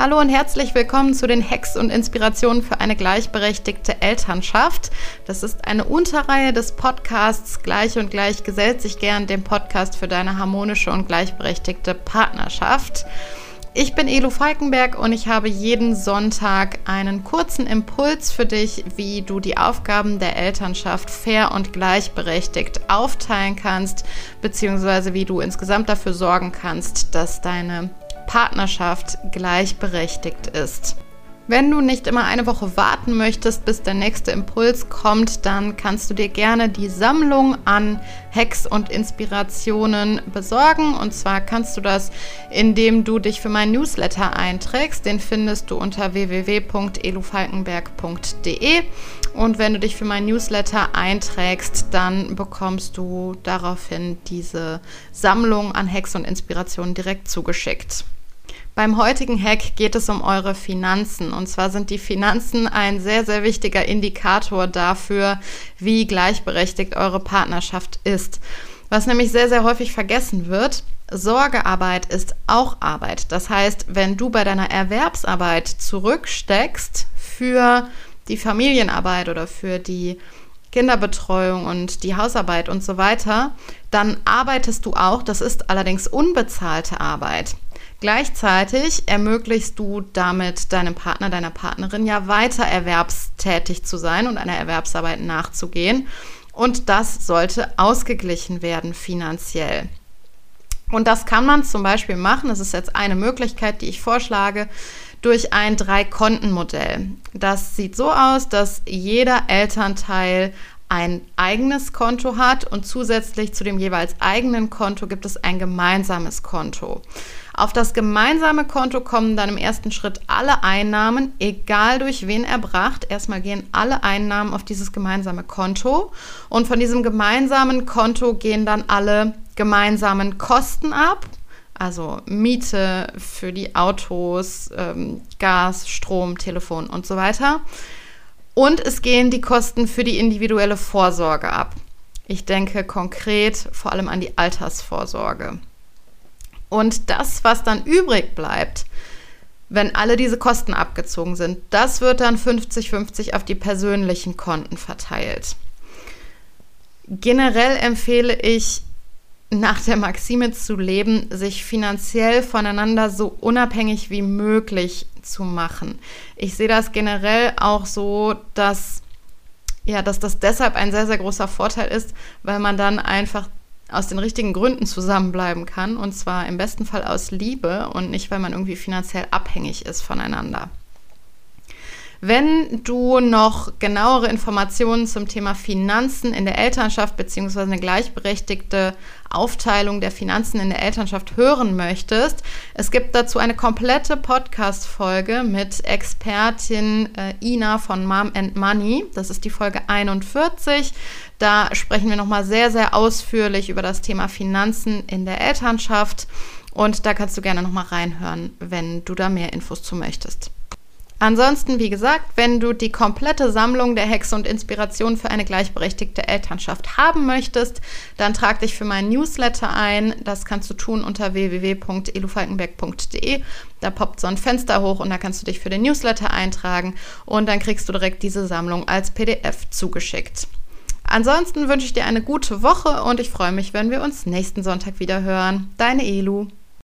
Hallo und herzlich willkommen zu den Hacks und Inspirationen für eine gleichberechtigte Elternschaft. Das ist eine Unterreihe des Podcasts Gleich und Gleich gesellt sich gern, dem Podcast für deine harmonische und gleichberechtigte Partnerschaft. Ich bin Elo Falkenberg und ich habe jeden Sonntag einen kurzen Impuls für dich, wie du die Aufgaben der Elternschaft fair und gleichberechtigt aufteilen kannst, beziehungsweise wie du insgesamt dafür sorgen kannst, dass deine Partnerschaft gleichberechtigt ist. Wenn du nicht immer eine Woche warten möchtest, bis der nächste Impuls kommt, dann kannst du dir gerne die Sammlung an Hacks und Inspirationen besorgen. Und zwar kannst du das, indem du dich für meinen Newsletter einträgst. Den findest du unter www.elufalkenberg.de. Und wenn du dich für meinen Newsletter einträgst, dann bekommst du daraufhin diese Sammlung an Hacks und Inspirationen direkt zugeschickt. Beim heutigen Hack geht es um eure Finanzen. Und zwar sind die Finanzen ein sehr, sehr wichtiger Indikator dafür, wie gleichberechtigt eure Partnerschaft ist. Was nämlich sehr, sehr häufig vergessen wird, Sorgearbeit ist auch Arbeit. Das heißt, wenn du bei deiner Erwerbsarbeit zurücksteckst für die Familienarbeit oder für die Kinderbetreuung und die Hausarbeit und so weiter, dann arbeitest du auch, das ist allerdings unbezahlte Arbeit. Gleichzeitig ermöglichst du damit deinem Partner, deiner Partnerin ja weiter erwerbstätig zu sein und einer Erwerbsarbeit nachzugehen. Und das sollte ausgeglichen werden finanziell. Und das kann man zum Beispiel machen, das ist jetzt eine Möglichkeit, die ich vorschlage, durch ein Drei-Konten-Modell. Das sieht so aus, dass jeder Elternteil ein eigenes Konto hat und zusätzlich zu dem jeweils eigenen Konto gibt es ein gemeinsames Konto. Auf das gemeinsame Konto kommen dann im ersten Schritt alle Einnahmen, egal durch wen erbracht. Erstmal gehen alle Einnahmen auf dieses gemeinsame Konto und von diesem gemeinsamen Konto gehen dann alle gemeinsamen Kosten ab. Also Miete für die Autos, ähm, Gas, Strom, Telefon und so weiter. Und es gehen die Kosten für die individuelle Vorsorge ab. Ich denke konkret vor allem an die Altersvorsorge. Und das, was dann übrig bleibt, wenn alle diese Kosten abgezogen sind, das wird dann 50-50 auf die persönlichen Konten verteilt. Generell empfehle ich, nach der Maxime zu leben, sich finanziell voneinander so unabhängig wie möglich zu machen. Ich sehe das generell auch so, dass ja, dass das deshalb ein sehr, sehr großer Vorteil ist, weil man dann einfach aus den richtigen Gründen zusammenbleiben kann. Und zwar im besten Fall aus Liebe und nicht, weil man irgendwie finanziell abhängig ist voneinander. Wenn du noch genauere Informationen zum Thema Finanzen in der Elternschaft bzw. eine gleichberechtigte Aufteilung der Finanzen in der Elternschaft hören möchtest, es gibt dazu eine komplette Podcast-Folge mit Expertin äh, Ina von Mom and Money. Das ist die Folge 41. Da sprechen wir nochmal sehr, sehr ausführlich über das Thema Finanzen in der Elternschaft. Und da kannst du gerne nochmal reinhören, wenn du da mehr Infos zu möchtest. Ansonsten, wie gesagt, wenn du die komplette Sammlung der Hexe und Inspiration für eine gleichberechtigte Elternschaft haben möchtest, dann trag dich für meinen Newsletter ein. Das kannst du tun unter www.elufalkenberg.de. Da poppt so ein Fenster hoch und da kannst du dich für den Newsletter eintragen und dann kriegst du direkt diese Sammlung als PDF zugeschickt. Ansonsten wünsche ich dir eine gute Woche und ich freue mich, wenn wir uns nächsten Sonntag wieder hören. Deine Elu.